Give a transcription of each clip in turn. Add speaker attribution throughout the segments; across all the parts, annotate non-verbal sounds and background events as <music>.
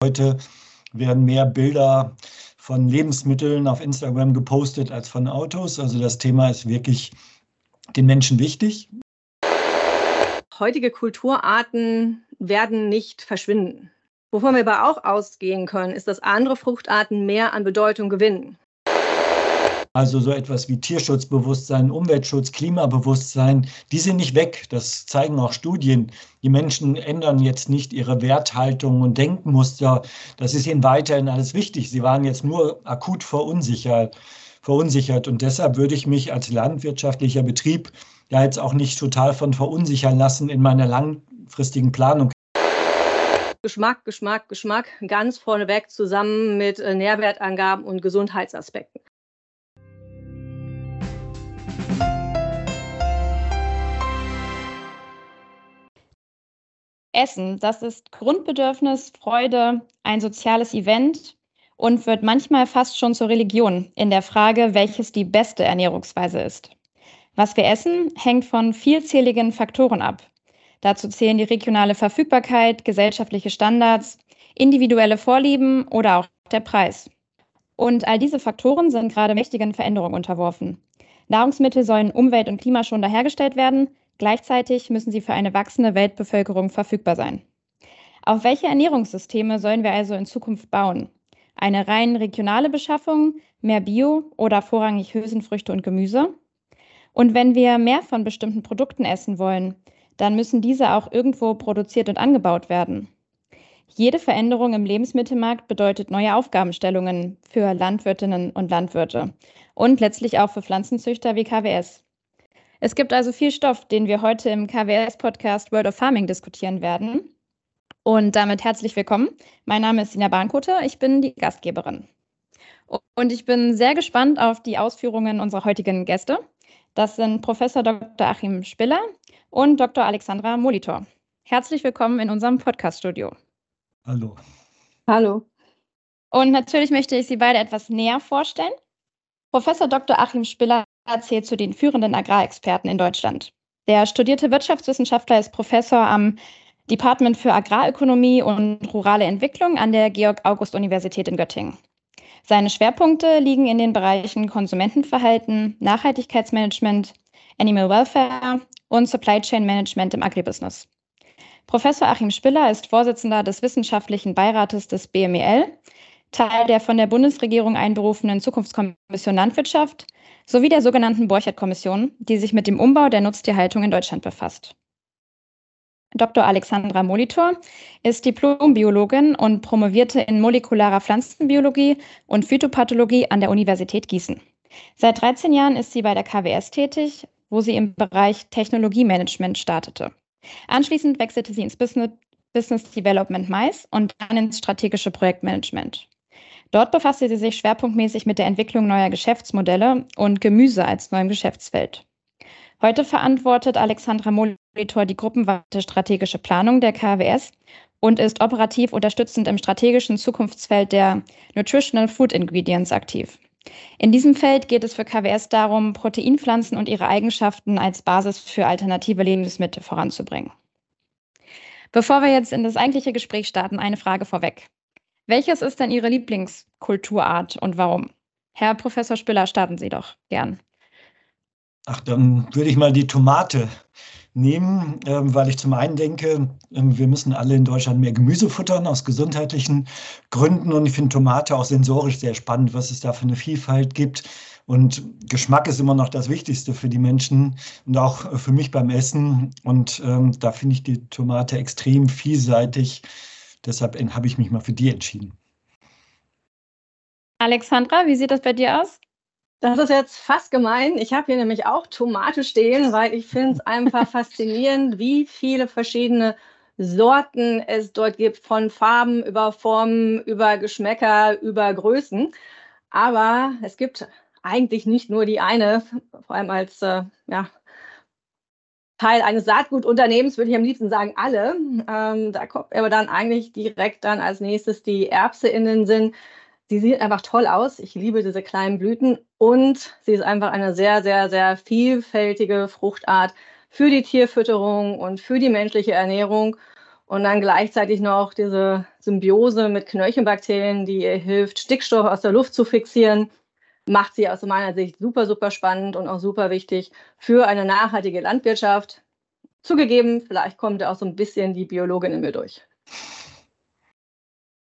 Speaker 1: Heute werden mehr Bilder von Lebensmitteln auf Instagram gepostet als von Autos. Also das Thema ist wirklich den Menschen wichtig.
Speaker 2: Heutige Kulturarten werden nicht verschwinden. Wovon wir aber auch ausgehen können, ist, dass andere Fruchtarten mehr an Bedeutung gewinnen.
Speaker 1: Also so etwas wie Tierschutzbewusstsein, Umweltschutz, Klimabewusstsein, die sind nicht weg. Das zeigen auch Studien. Die Menschen ändern jetzt nicht ihre Werthaltung und Denkmuster. Das ist ihnen weiterhin alles wichtig. Sie waren jetzt nur akut verunsichert. verunsichert. Und deshalb würde ich mich als landwirtschaftlicher Betrieb ja jetzt auch nicht total von verunsichern lassen in meiner langfristigen Planung.
Speaker 2: Geschmack, Geschmack, Geschmack ganz vorneweg zusammen mit äh, Nährwertangaben und Gesundheitsaspekten.
Speaker 3: Essen, das ist Grundbedürfnis, Freude, ein soziales Event und wird manchmal fast schon zur Religion in der Frage, welches die beste Ernährungsweise ist. Was wir essen, hängt von vielzähligen Faktoren ab. Dazu zählen die regionale Verfügbarkeit, gesellschaftliche Standards, individuelle Vorlieben oder auch der Preis. Und all diese Faktoren sind gerade mächtigen Veränderungen unterworfen. Nahrungsmittel sollen umwelt- und klimaschonender hergestellt werden, Gleichzeitig müssen sie für eine wachsende Weltbevölkerung verfügbar sein. Auf welche Ernährungssysteme sollen wir also in Zukunft bauen? Eine rein regionale Beschaffung, mehr Bio oder vorrangig Hülsenfrüchte und Gemüse? Und wenn wir mehr von bestimmten Produkten essen wollen, dann müssen diese auch irgendwo produziert und angebaut werden. Jede Veränderung im Lebensmittelmarkt bedeutet neue Aufgabenstellungen für Landwirtinnen und Landwirte und letztlich auch für Pflanzenzüchter wie KWS. Es gibt also viel Stoff, den wir heute im KWS-Podcast World of Farming diskutieren werden. Und damit herzlich willkommen. Mein Name ist Sina Bahnkote, ich bin die Gastgeberin. Und ich bin sehr gespannt auf die Ausführungen unserer heutigen Gäste. Das sind Professor Dr. Achim Spiller und Dr. Alexandra Molitor. Herzlich willkommen in unserem Podcast-Studio.
Speaker 1: Hallo.
Speaker 2: Hallo.
Speaker 3: Und natürlich möchte ich Sie beide etwas näher vorstellen. Professor Dr. Achim Spiller zählt zu den führenden Agrarexperten in Deutschland. Der studierte Wirtschaftswissenschaftler ist Professor am Department für Agrarökonomie und rurale Entwicklung an der Georg-August-Universität in Göttingen. Seine Schwerpunkte liegen in den Bereichen Konsumentenverhalten, Nachhaltigkeitsmanagement, Animal Welfare und Supply Chain Management im Agribusiness. Professor Achim Spiller ist Vorsitzender des Wissenschaftlichen Beirates des BMEL, Teil der von der Bundesregierung einberufenen Zukunftskommission Landwirtschaft sowie der sogenannten Borchert-Kommission, die sich mit dem Umbau der Nutztierhaltung in Deutschland befasst. Dr. Alexandra Molitor ist Diplombiologin und promovierte in molekularer Pflanzenbiologie und Phytopathologie an der Universität Gießen. Seit 13 Jahren ist sie bei der KWS tätig, wo sie im Bereich Technologiemanagement startete. Anschließend wechselte sie ins Business, Business Development Mais und dann ins strategische Projektmanagement. Dort befasste sie sich schwerpunktmäßig mit der Entwicklung neuer Geschäftsmodelle und Gemüse als neuem Geschäftsfeld. Heute verantwortet Alexandra Molitor die gruppenweite strategische Planung der KWS und ist operativ unterstützend im strategischen Zukunftsfeld der Nutritional Food Ingredients aktiv. In diesem Feld geht es für KWS darum, Proteinpflanzen und ihre Eigenschaften als Basis für alternative Lebensmittel voranzubringen. Bevor wir jetzt in das eigentliche Gespräch starten, eine Frage vorweg. Welches ist denn Ihre Lieblingskulturart und warum? Herr Professor Spiller, starten Sie doch gern.
Speaker 1: Ach, dann würde ich mal die Tomate nehmen, ähm, weil ich zum einen denke, ähm, wir müssen alle in Deutschland mehr Gemüse futtern aus gesundheitlichen Gründen und ich finde Tomate auch sensorisch sehr spannend, was es da für eine Vielfalt gibt. Und Geschmack ist immer noch das Wichtigste für die Menschen und auch für mich beim Essen. Und ähm, da finde ich die Tomate extrem vielseitig Deshalb habe ich mich mal für die entschieden.
Speaker 3: Alexandra, wie sieht das bei dir aus?
Speaker 2: Das ist jetzt fast gemein. Ich habe hier nämlich auch Tomate stehen, weil ich finde es einfach <laughs> faszinierend, wie viele verschiedene Sorten es dort gibt, von Farben über Formen, über Geschmäcker, über Größen. Aber es gibt eigentlich nicht nur die eine, vor allem als äh, ja, Teil eines Saatgutunternehmens, würde ich am liebsten sagen, alle. Ähm, da kommt aber dann eigentlich direkt dann als nächstes die Erbse in den Sinn. Sie sieht einfach toll aus. Ich liebe diese kleinen Blüten und sie ist einfach eine sehr, sehr, sehr vielfältige Fruchtart für die Tierfütterung und für die menschliche Ernährung. Und dann gleichzeitig noch diese Symbiose mit Knöllchenbakterien, die ihr hilft, Stickstoff aus der Luft zu fixieren, macht sie aus meiner Sicht super, super spannend und auch super wichtig für eine nachhaltige Landwirtschaft. Zugegeben, vielleicht kommt auch so ein bisschen die Biologin in mir durch.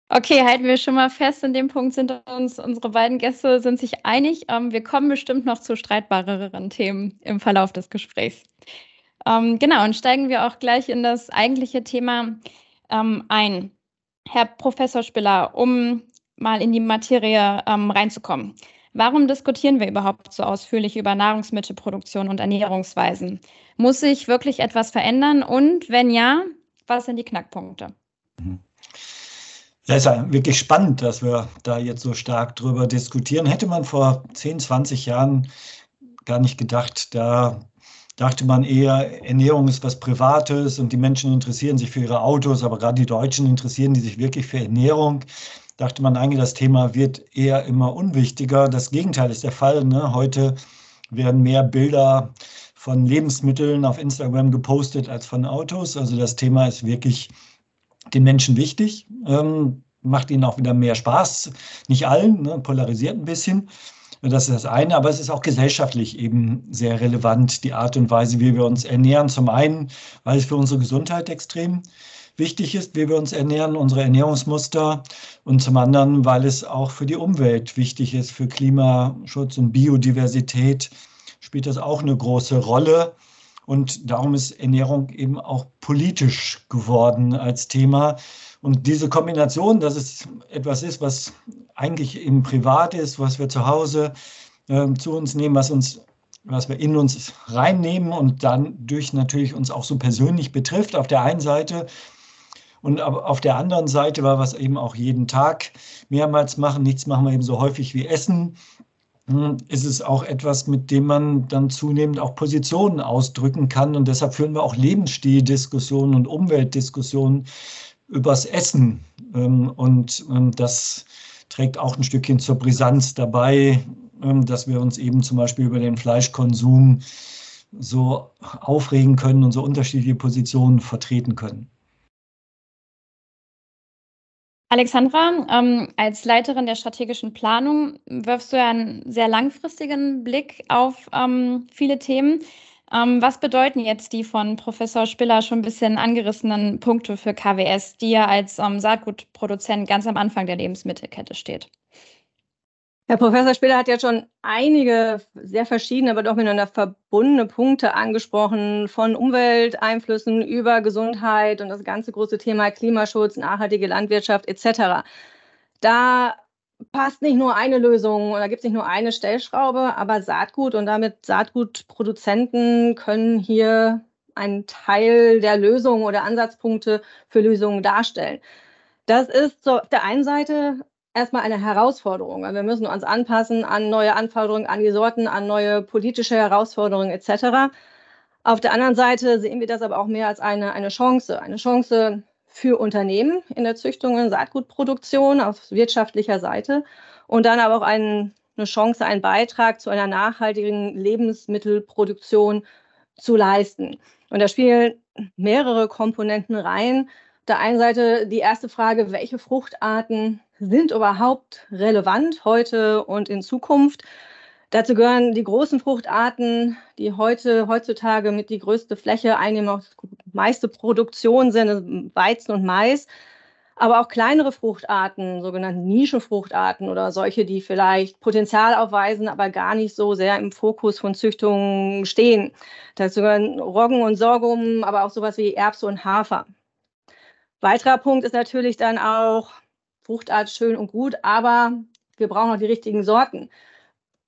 Speaker 3: Okay, halten wir schon mal fest, in dem Punkt sind uns unsere beiden Gäste sind sich einig. Ähm, wir kommen bestimmt noch zu streitbareren Themen im Verlauf des Gesprächs. Ähm, genau, und steigen wir auch gleich in das eigentliche Thema ähm, ein. Herr Professor Spiller, um mal in die Materie reinzukommen. Warum diskutieren wir überhaupt so ausführlich über Nahrungsmittelproduktion und Ernährungsweisen? Muss sich wirklich etwas verändern? Und wenn ja, was sind die Knackpunkte?
Speaker 1: Mhm. Ja, ist ja wirklich spannend, dass wir da jetzt so stark drüber diskutieren. Hätte man vor 10, 20 Jahren gar nicht gedacht, da dachte man eher, Ernährung ist was Privates und die Menschen interessieren sich für ihre Autos, aber gerade die Deutschen interessieren die sich wirklich für Ernährung. Dachte man eigentlich, das Thema wird eher immer unwichtiger. Das Gegenteil ist der Fall. Ne? Heute werden mehr Bilder von Lebensmitteln auf Instagram gepostet als von Autos. Also das Thema ist wirklich den Menschen wichtig, ähm, macht ihnen auch wieder mehr Spaß. Nicht allen, ne, polarisiert ein bisschen. Das ist das eine, aber es ist auch gesellschaftlich eben sehr relevant, die Art und Weise, wie wir uns ernähren. Zum einen, weil es für unsere Gesundheit extrem wichtig ist, wie wir uns ernähren, unsere Ernährungsmuster. Und zum anderen, weil es auch für die Umwelt wichtig ist, für Klimaschutz und Biodiversität spielt das auch eine große Rolle. Und darum ist Ernährung eben auch politisch geworden als Thema. Und diese Kombination, dass es etwas ist, was eigentlich eben privat ist, was wir zu Hause äh, zu uns nehmen, was uns was wir in uns reinnehmen und dann durch natürlich uns auch so persönlich betrifft auf der einen Seite und auf der anderen Seite, wir es eben auch jeden Tag mehrmals machen, nichts machen wir eben so häufig wie Essen, hm, ist es auch etwas, mit dem man dann zunehmend auch Positionen ausdrücken kann. Und deshalb führen wir auch Lebensstildiskussionen und Umweltdiskussionen übers Essen. Ähm, und ähm, das trägt auch ein Stückchen zur Brisanz dabei, ähm, dass wir uns eben zum Beispiel über den Fleischkonsum so aufregen können und so unterschiedliche Positionen vertreten können.
Speaker 3: Alexandra, ähm, als Leiterin der strategischen Planung wirfst du ja einen sehr langfristigen Blick auf ähm, viele Themen. Ähm, was bedeuten jetzt die von Professor Spiller schon ein bisschen angerissenen Punkte für KWS, die ja als ähm, Saatgutproduzent ganz am Anfang der Lebensmittelkette steht?
Speaker 2: Herr Professor Spiller hat ja schon einige sehr verschiedene, aber doch miteinander verbundene Punkte angesprochen, von Umwelteinflüssen über Gesundheit und das ganze große Thema Klimaschutz, nachhaltige Landwirtschaft etc. Da passt nicht nur eine Lösung oder gibt es nicht nur eine Stellschraube, aber Saatgut und damit Saatgutproduzenten können hier einen Teil der Lösung oder Ansatzpunkte für Lösungen darstellen. Das ist so auf der einen Seite erstmal eine Herausforderung. Wir müssen uns anpassen an neue Anforderungen an die Sorten, an neue politische Herausforderungen etc. Auf der anderen Seite sehen wir das aber auch mehr als eine, eine Chance. Eine Chance für Unternehmen in der Züchtung und Saatgutproduktion auf wirtschaftlicher Seite und dann aber auch ein, eine Chance, einen Beitrag zu einer nachhaltigen Lebensmittelproduktion zu leisten. Und da spielen mehrere Komponenten rein. Auf der einen Seite die erste Frage, welche Fruchtarten sind überhaupt relevant heute und in Zukunft. Dazu gehören die großen Fruchtarten, die heute heutzutage mit die größte Fläche einnehmen, auch meiste Produktion sind, also Weizen und Mais. Aber auch kleinere Fruchtarten, sogenannte Nischenfruchtarten oder solche, die vielleicht Potenzial aufweisen, aber gar nicht so sehr im Fokus von Züchtungen stehen. Dazu gehören Roggen und Sorghum, aber auch sowas wie Erbse und Hafer. Weiterer Punkt ist natürlich dann auch Fruchtart schön und gut, aber wir brauchen auch die richtigen Sorten.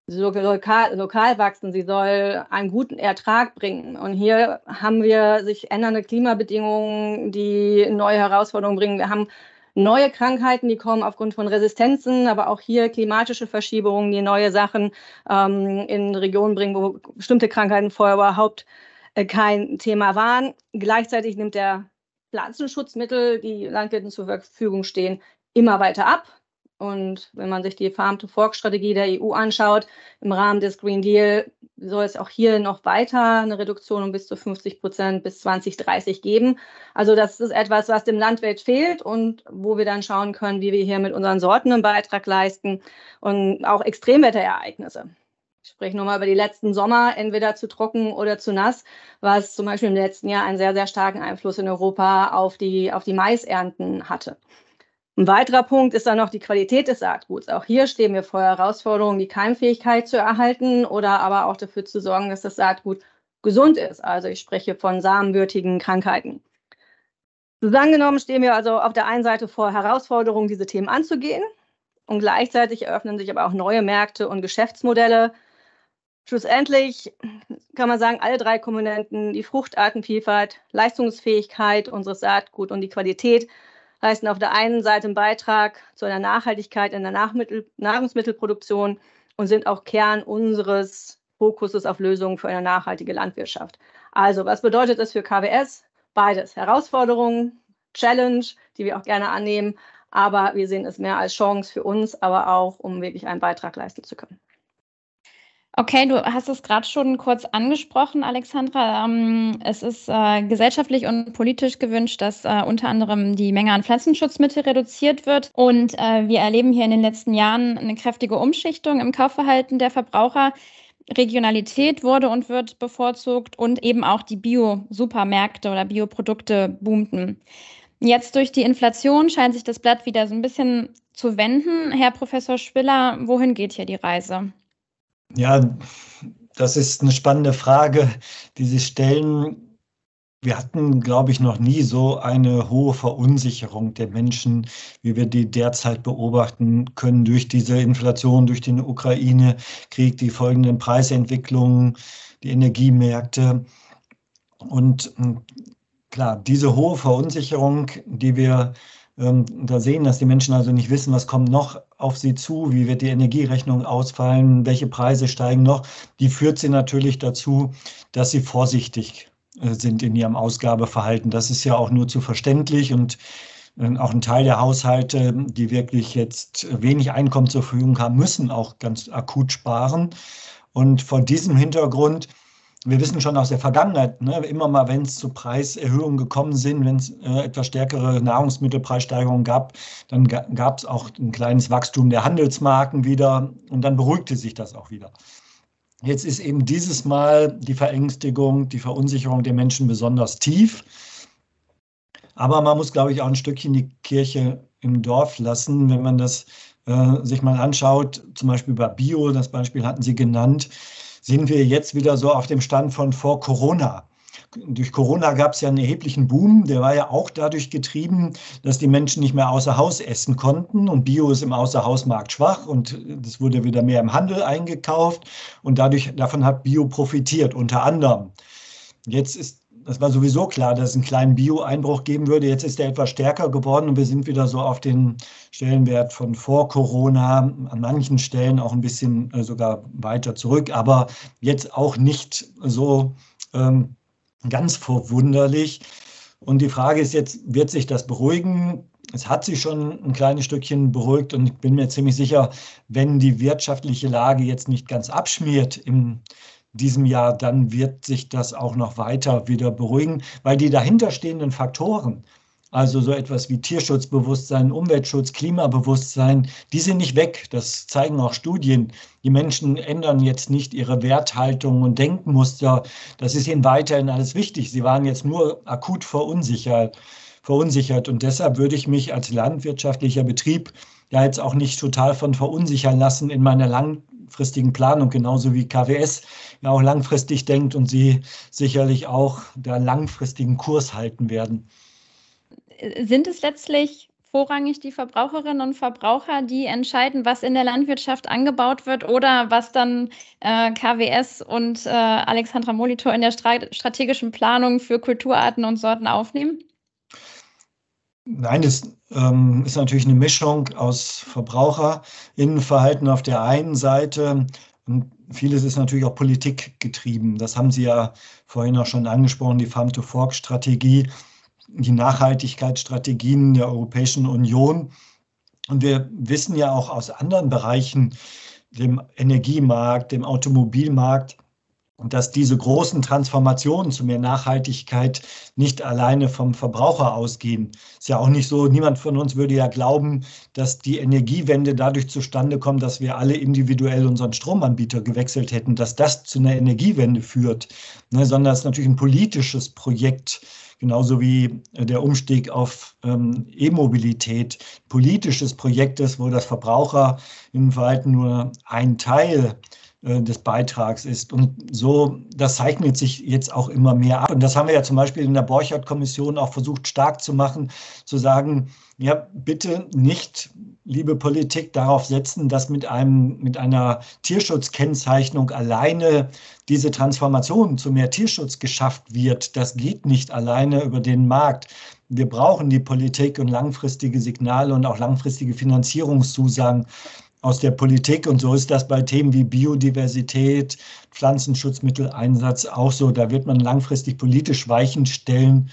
Speaker 2: Lokal, lokal wachsen, sie soll einen guten Ertrag bringen. Und hier haben wir sich ändernde Klimabedingungen, die neue Herausforderungen bringen. Wir haben neue Krankheiten, die kommen aufgrund von Resistenzen, aber auch hier klimatische Verschiebungen, die neue Sachen ähm, in Regionen bringen, wo bestimmte Krankheiten vorher überhaupt äh, kein Thema waren. Gleichzeitig nimmt der Pflanzenschutzmittel, die Landwirten zur Verfügung stehen, immer weiter ab. Und wenn man sich die Farm-to-Fork-Strategie der EU anschaut, im Rahmen des Green Deal soll es auch hier noch weiter eine Reduktion um bis zu 50 Prozent bis 2030 geben. Also das ist etwas, was dem Landwirt fehlt und wo wir dann schauen können, wie wir hier mit unseren Sorten einen Beitrag leisten und auch Extremwetterereignisse. Ich spreche nochmal über die letzten Sommer, entweder zu trocken oder zu nass, was zum Beispiel im letzten Jahr einen sehr, sehr starken Einfluss in Europa auf die, auf die Maisernten hatte. Ein weiterer Punkt ist dann noch die Qualität des Saatguts. Auch hier stehen wir vor Herausforderungen, die Keimfähigkeit zu erhalten oder aber auch dafür zu sorgen, dass das Saatgut gesund ist. Also ich spreche von samenwürdigen Krankheiten. Zusammengenommen stehen wir also auf der einen Seite vor Herausforderungen, diese Themen anzugehen. Und gleichzeitig eröffnen sich aber auch neue Märkte und Geschäftsmodelle. Schlussendlich kann man sagen, alle drei Komponenten, die Fruchtartenvielfalt, Leistungsfähigkeit unseres Saatgut und die Qualität, leisten auf der einen Seite einen Beitrag zu einer Nachhaltigkeit in der Nahrungsmittelproduktion und sind auch Kern unseres Fokuses auf Lösungen für eine nachhaltige Landwirtschaft. Also, was bedeutet das für KWS? Beides. Herausforderungen, Challenge, die wir auch gerne annehmen, aber wir sehen es mehr als Chance für uns, aber auch, um wirklich einen Beitrag leisten zu können.
Speaker 3: Okay, du hast es gerade schon kurz angesprochen, Alexandra. Ähm, es ist äh, gesellschaftlich und politisch gewünscht, dass äh, unter anderem die Menge an Pflanzenschutzmittel reduziert wird. Und äh, wir erleben hier in den letzten Jahren eine kräftige Umschichtung im Kaufverhalten der Verbraucher. Regionalität wurde und wird bevorzugt und eben auch die Bio-Supermärkte oder Bioprodukte boomten. Jetzt durch die Inflation scheint sich das Blatt wieder so ein bisschen zu wenden. Herr Professor Spiller, wohin geht hier die Reise?
Speaker 1: Ja, das ist eine spannende Frage, die Sie stellen. Wir hatten, glaube ich, noch nie so eine hohe Verunsicherung der Menschen, wie wir die derzeit beobachten können durch diese Inflation, durch den Ukraine-Krieg, die folgenden Preisentwicklungen, die Energiemärkte. Und hm, klar, diese hohe Verunsicherung, die wir ähm, da sehen, dass die Menschen also nicht wissen, was kommt noch auf sie zu, wie wird die Energierechnung ausfallen, welche Preise steigen noch, die führt sie natürlich dazu, dass sie vorsichtig äh, sind in ihrem Ausgabeverhalten. Das ist ja auch nur zu verständlich und äh, auch ein Teil der Haushalte, die wirklich jetzt wenig Einkommen zur Verfügung haben, müssen auch ganz akut sparen. Und vor diesem Hintergrund wir wissen schon aus der Vergangenheit, ne, immer mal, wenn es zu Preiserhöhungen gekommen sind, wenn es äh, etwas stärkere Nahrungsmittelpreissteigerungen gab, dann ga, gab es auch ein kleines Wachstum der Handelsmarken wieder und dann beruhigte sich das auch wieder. Jetzt ist eben dieses Mal die Verängstigung, die Verunsicherung der Menschen besonders tief. Aber man muss, glaube ich, auch ein Stückchen die Kirche im Dorf lassen, wenn man das äh, sich mal anschaut, zum Beispiel bei Bio, das Beispiel hatten Sie genannt sind wir jetzt wieder so auf dem Stand von vor Corona. Durch Corona gab es ja einen erheblichen Boom, der war ja auch dadurch getrieben, dass die Menschen nicht mehr außer Haus essen konnten und Bio ist im Außerhausmarkt schwach und das wurde wieder mehr im Handel eingekauft und dadurch davon hat Bio profitiert unter anderem. Jetzt ist das war sowieso klar, dass es einen kleinen Bio-Einbruch geben würde. Jetzt ist er etwas stärker geworden und wir sind wieder so auf den Stellenwert von vor Corona, an manchen Stellen auch ein bisschen äh, sogar weiter zurück, aber jetzt auch nicht so ähm, ganz verwunderlich. Und die Frage ist jetzt, wird sich das beruhigen? Es hat sich schon ein kleines Stückchen beruhigt und ich bin mir ziemlich sicher, wenn die wirtschaftliche Lage jetzt nicht ganz abschmiert im diesem Jahr, dann wird sich das auch noch weiter wieder beruhigen, weil die dahinterstehenden Faktoren, also so etwas wie Tierschutzbewusstsein, Umweltschutz, Klimabewusstsein, die sind nicht weg. Das zeigen auch Studien. Die Menschen ändern jetzt nicht ihre Werthaltung und Denkmuster. Das ist ihnen weiterhin alles wichtig. Sie waren jetzt nur akut verunsichert. verunsichert. Und deshalb würde ich mich als landwirtschaftlicher Betrieb ja jetzt auch nicht total von verunsichern lassen in meiner lang langfristigen Planung, genauso wie KWS ja auch langfristig denkt und sie sicherlich auch der langfristigen Kurs halten werden.
Speaker 3: Sind es letztlich vorrangig die Verbraucherinnen und Verbraucher, die entscheiden, was in der Landwirtschaft angebaut wird oder was dann äh, KWS und äh, Alexandra Molitor in der strategischen Planung für Kulturarten und Sorten aufnehmen?
Speaker 1: Nein, es ähm, ist natürlich eine Mischung aus Verbraucherinnenverhalten auf der einen Seite und vieles ist natürlich auch Politik getrieben. Das haben Sie ja vorhin auch schon angesprochen, die Farm-to-Fork-Strategie, die Nachhaltigkeitsstrategien der Europäischen Union. Und wir wissen ja auch aus anderen Bereichen, dem Energiemarkt, dem Automobilmarkt, dass diese großen Transformationen zu mehr Nachhaltigkeit nicht alleine vom Verbraucher ausgehen. Ist ja auch nicht so, niemand von uns würde ja glauben, dass die Energiewende dadurch zustande kommt, dass wir alle individuell unseren Stromanbieter gewechselt hätten, dass das zu einer Energiewende führt, ne, sondern es ist natürlich ein politisches Projekt, genauso wie der Umstieg auf ähm, E-Mobilität, politisches Projekt ist, wo das Verbraucher im Verhalten nur ein Teil äh, des Beitrags ist. Und so, das zeichnet sich jetzt auch immer mehr ab. Und das haben wir ja zum Beispiel in der Borchardt-Kommission auch versucht stark zu machen, zu sagen, ja, bitte nicht, liebe Politik, darauf setzen, dass mit einem, mit einer Tierschutzkennzeichnung alleine diese Transformation zu mehr Tierschutz geschafft wird. Das geht nicht alleine über den Markt. Wir brauchen die Politik und langfristige Signale und auch langfristige Finanzierungszusagen aus der Politik. Und so ist das bei Themen wie Biodiversität, Pflanzenschutzmitteleinsatz auch so. Da wird man langfristig politisch Weichen stellen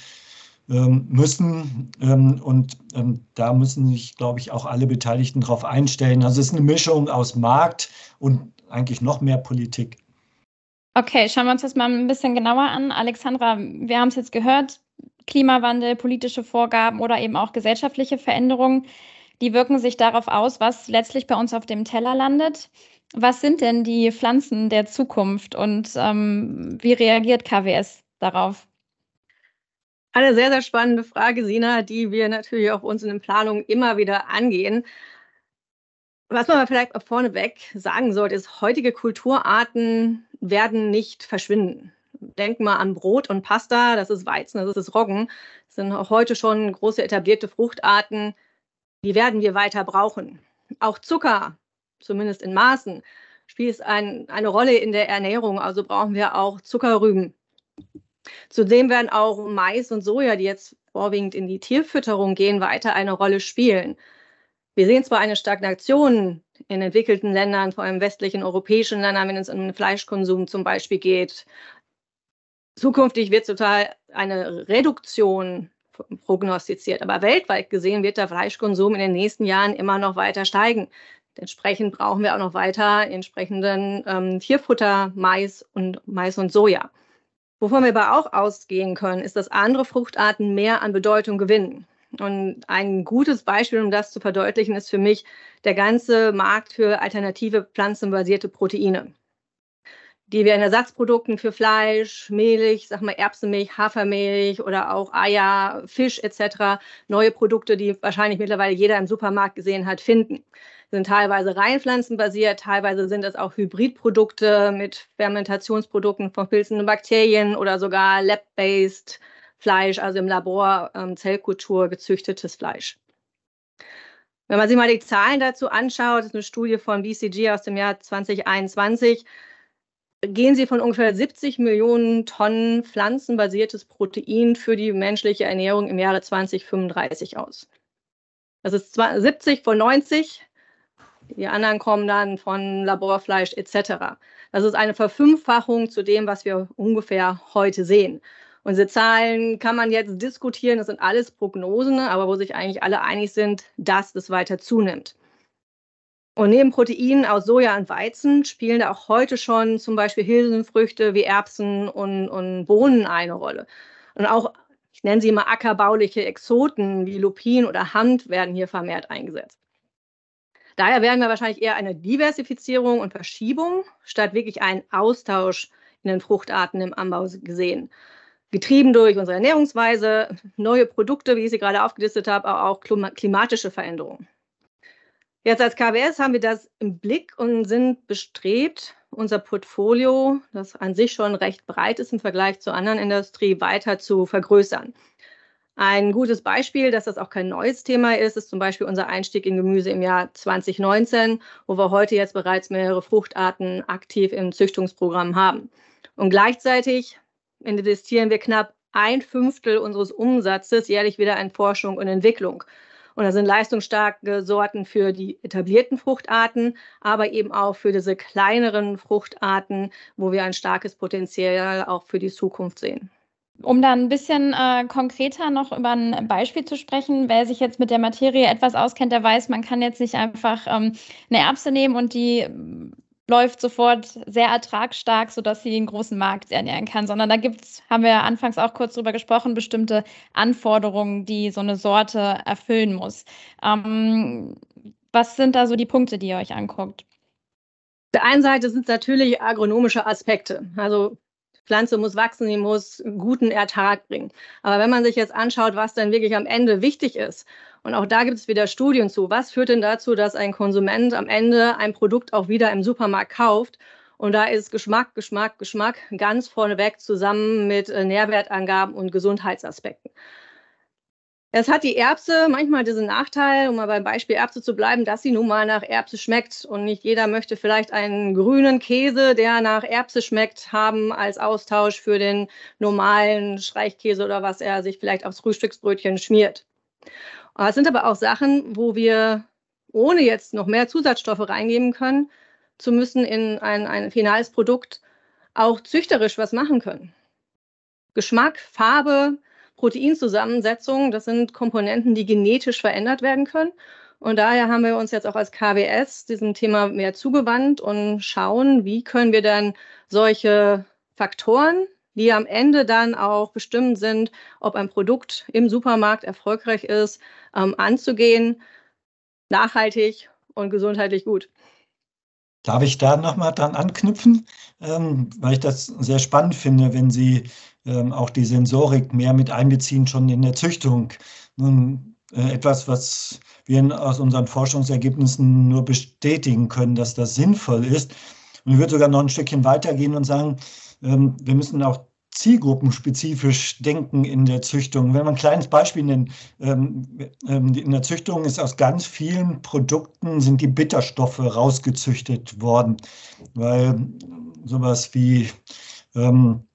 Speaker 1: ähm, müssen. Ähm, und ähm, da müssen sich, glaube ich, auch alle Beteiligten darauf einstellen. Also es ist eine Mischung aus Markt und eigentlich noch mehr Politik.
Speaker 3: Okay, schauen wir uns das mal ein bisschen genauer an. Alexandra, wir haben es jetzt gehört, Klimawandel, politische Vorgaben oder eben auch gesellschaftliche Veränderungen die wirken sich darauf aus, was letztlich bei uns auf dem Teller landet. Was sind denn die Pflanzen der Zukunft und ähm, wie reagiert KWS darauf?
Speaker 2: Eine sehr, sehr spannende Frage, Sina, die wir natürlich auch uns in den Planungen immer wieder angehen. Was man vielleicht auch vorneweg sagen sollte, ist, heutige Kulturarten werden nicht verschwinden. Denken wir an Brot und Pasta, das ist Weizen, das ist Roggen. Das sind auch heute schon große etablierte Fruchtarten, die werden wir weiter brauchen. Auch Zucker, zumindest in Maßen, spielt ein, eine Rolle in der Ernährung. Also brauchen wir auch Zuckerrüben. Zudem werden auch Mais und Soja, die jetzt vorwiegend in die Tierfütterung gehen, weiter eine Rolle spielen. Wir sehen zwar eine Stagnation in entwickelten Ländern, vor allem westlichen europäischen Ländern, wenn es um den Fleischkonsum zum Beispiel geht. Zukünftig wird total eine Reduktion prognostiziert. Aber weltweit gesehen wird der Fleischkonsum in den nächsten Jahren immer noch weiter steigen. Entsprechend brauchen wir auch noch weiter entsprechenden ähm, Tierfutter, Mais und Mais und Soja. Wovon wir aber auch ausgehen können, ist, dass andere Fruchtarten mehr an Bedeutung gewinnen. Und ein gutes Beispiel, um das zu verdeutlichen, ist für mich der ganze Markt für alternative pflanzenbasierte Proteine die wir in Ersatzprodukten für Fleisch, Milch, sag mal Erbsenmilch, Hafermilch oder auch Eier, Fisch etc. neue Produkte, die wahrscheinlich mittlerweile jeder im Supermarkt gesehen hat, finden. Sind teilweise rein pflanzenbasiert, teilweise sind es auch Hybridprodukte mit Fermentationsprodukten von Pilzen und Bakterien oder sogar Lab-based Fleisch, also im Labor ähm, Zellkultur gezüchtetes Fleisch. Wenn man sich mal die Zahlen dazu anschaut, das ist eine Studie von BCG aus dem Jahr 2021, gehen Sie von ungefähr 70 Millionen Tonnen pflanzenbasiertes Protein für die menschliche Ernährung im Jahre 2035 aus. Das ist 70 von 90. Die anderen kommen dann von Laborfleisch etc. Das ist eine Verfünffachung zu dem, was wir ungefähr heute sehen. Und diese Zahlen kann man jetzt diskutieren, das sind alles Prognosen, aber wo sich eigentlich alle einig sind, dass es weiter zunimmt. Und neben Proteinen aus Soja und Weizen spielen da auch heute schon zum Beispiel Hülsenfrüchte wie Erbsen und, und Bohnen eine Rolle. Und auch, ich nenne sie mal ackerbauliche Exoten wie Lupin oder Hand werden hier vermehrt eingesetzt. Daher werden wir wahrscheinlich eher eine Diversifizierung und Verschiebung statt wirklich einen Austausch in den Fruchtarten im Anbau gesehen. Getrieben durch unsere Ernährungsweise, neue Produkte, wie ich sie gerade aufgelistet habe, aber auch klimatische Veränderungen. Jetzt als KWS haben wir das im Blick und sind bestrebt, unser Portfolio, das an sich schon recht breit ist im Vergleich zur anderen Industrie, weiter zu vergrößern. Ein gutes Beispiel, dass das auch kein neues Thema ist, ist zum Beispiel unser Einstieg in Gemüse im Jahr 2019, wo wir heute jetzt bereits mehrere Fruchtarten aktiv im Züchtungsprogramm haben. Und gleichzeitig investieren wir knapp ein Fünftel unseres Umsatzes jährlich wieder in Forschung und Entwicklung. Und da sind leistungsstarke Sorten für die etablierten Fruchtarten, aber eben auch für diese kleineren Fruchtarten, wo wir ein starkes Potenzial auch für die Zukunft sehen.
Speaker 3: Um da ein bisschen äh, konkreter noch über ein Beispiel zu sprechen, wer sich jetzt mit der Materie etwas auskennt, der weiß, man kann jetzt nicht einfach ähm, eine Erbse nehmen und die läuft sofort sehr ertragsstark, sodass sie den großen Markt ernähren kann, sondern da gibt's, haben wir anfangs auch kurz drüber gesprochen, bestimmte Anforderungen, die so eine Sorte erfüllen muss. Ähm, was sind da so die Punkte, die ihr euch anguckt?
Speaker 2: Auf der einen Seite sind es natürlich agronomische Aspekte. Also Pflanze muss wachsen, sie muss guten Ertrag bringen. Aber wenn man sich jetzt anschaut, was dann wirklich am Ende wichtig ist, und auch da gibt es wieder Studien zu, was führt denn dazu, dass ein Konsument am Ende ein Produkt auch wieder im Supermarkt kauft? Und da ist Geschmack, Geschmack, Geschmack ganz vorneweg zusammen mit äh, Nährwertangaben und Gesundheitsaspekten. Es hat die Erbse manchmal diesen Nachteil, um mal beim Beispiel Erbse zu bleiben, dass sie nun mal nach Erbse schmeckt. Und nicht jeder möchte vielleicht einen grünen Käse, der nach Erbse schmeckt, haben als Austausch für den normalen Streichkäse oder was er sich vielleicht aufs Frühstücksbrötchen schmiert. Es sind aber auch Sachen, wo wir ohne jetzt noch mehr Zusatzstoffe reingeben können, zu müssen in ein, ein finales Produkt auch züchterisch was machen können. Geschmack, Farbe, Proteinzusammensetzung, das sind Komponenten, die genetisch verändert werden können. Und daher haben wir uns jetzt auch als KWS diesem Thema mehr zugewandt und schauen, wie können wir dann solche Faktoren, die am Ende dann auch bestimmt sind, ob ein Produkt im Supermarkt erfolgreich ist, ähm, anzugehen, nachhaltig und gesundheitlich gut.
Speaker 1: Darf ich da nochmal dran anknüpfen, ähm, weil ich das sehr spannend finde, wenn Sie ähm, auch die Sensorik mehr mit einbeziehen, schon in der Züchtung. Nun, äh, etwas, was wir aus unseren Forschungsergebnissen nur bestätigen können, dass das sinnvoll ist. Und ich würde sogar noch ein Stückchen weitergehen und sagen, ähm, wir müssen auch zielgruppenspezifisch denken in der Züchtung. Wenn man ein kleines Beispiel nennt, ähm, ähm, in der Züchtung ist aus ganz vielen Produkten sind die Bitterstoffe rausgezüchtet worden, weil sowas wie ähm, äh,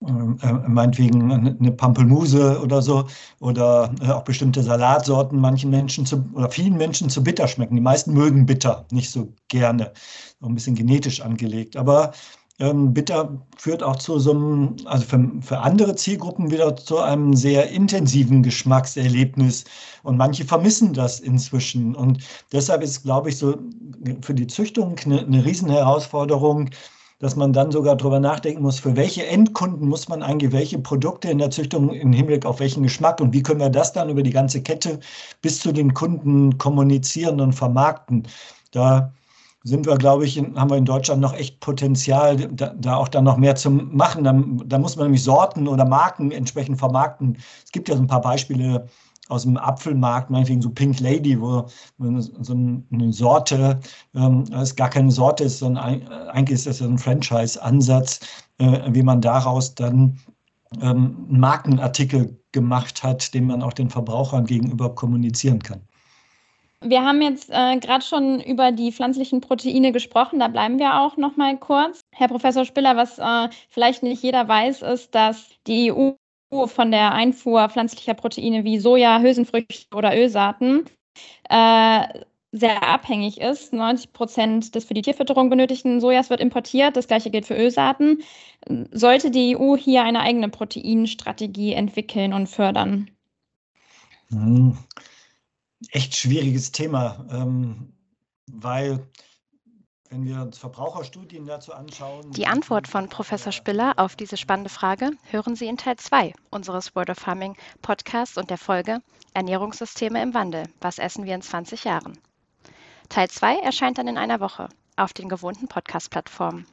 Speaker 1: meinetwegen eine Pampelmuse oder so oder äh, auch bestimmte Salatsorten manchen Menschen zu, oder vielen Menschen zu bitter schmecken. Die meisten mögen bitter nicht so gerne, so ein bisschen genetisch angelegt. Aber ähm, bitter führt auch zu so einem, also für, für andere Zielgruppen wieder zu einem sehr intensiven Geschmackserlebnis. Und manche vermissen das inzwischen. Und deshalb ist, glaube ich, so für die Züchtung eine, eine Riesenherausforderung, dass man dann sogar darüber nachdenken muss, für welche Endkunden muss man eigentlich welche Produkte in der Züchtung im Hinblick auf welchen Geschmack und wie können wir das dann über die ganze Kette bis zu den Kunden kommunizieren und vermarkten. Da sind wir, glaube ich, in, haben wir in Deutschland noch echt Potenzial, da, da auch dann noch mehr zu machen. Da, da, muss man nämlich Sorten oder Marken entsprechend vermarkten. Es gibt ja so ein paar Beispiele aus dem Apfelmarkt, meinetwegen so Pink Lady, wo so eine Sorte, ähm, das gar keine Sorte ist, sondern eigentlich ist das ein Franchise-Ansatz, äh, wie man daraus dann ähm, einen Markenartikel gemacht hat, den man auch den Verbrauchern gegenüber kommunizieren kann.
Speaker 3: Wir haben jetzt äh, gerade schon über die pflanzlichen Proteine gesprochen, da bleiben wir auch noch mal kurz. Herr Professor Spiller, was äh, vielleicht nicht jeder weiß, ist, dass die EU von der Einfuhr pflanzlicher Proteine wie Soja, Hülsenfrüchte oder Ölsaaten äh, sehr abhängig ist. 90 Prozent des für die Tierfütterung benötigten Sojas wird importiert. Das gleiche gilt für Ölsaaten. Sollte die EU hier eine eigene Proteinstrategie entwickeln und fördern?
Speaker 1: Hm echt schwieriges Thema, ähm, weil wenn wir uns Verbraucherstudien dazu anschauen.
Speaker 4: Die Antwort von Professor Spiller auf diese spannende Frage hören Sie in Teil 2 unseres World of Farming Podcasts und der Folge Ernährungssysteme im Wandel. Was essen wir in 20 Jahren? Teil 2 erscheint dann in einer Woche auf den gewohnten Podcast-Plattformen.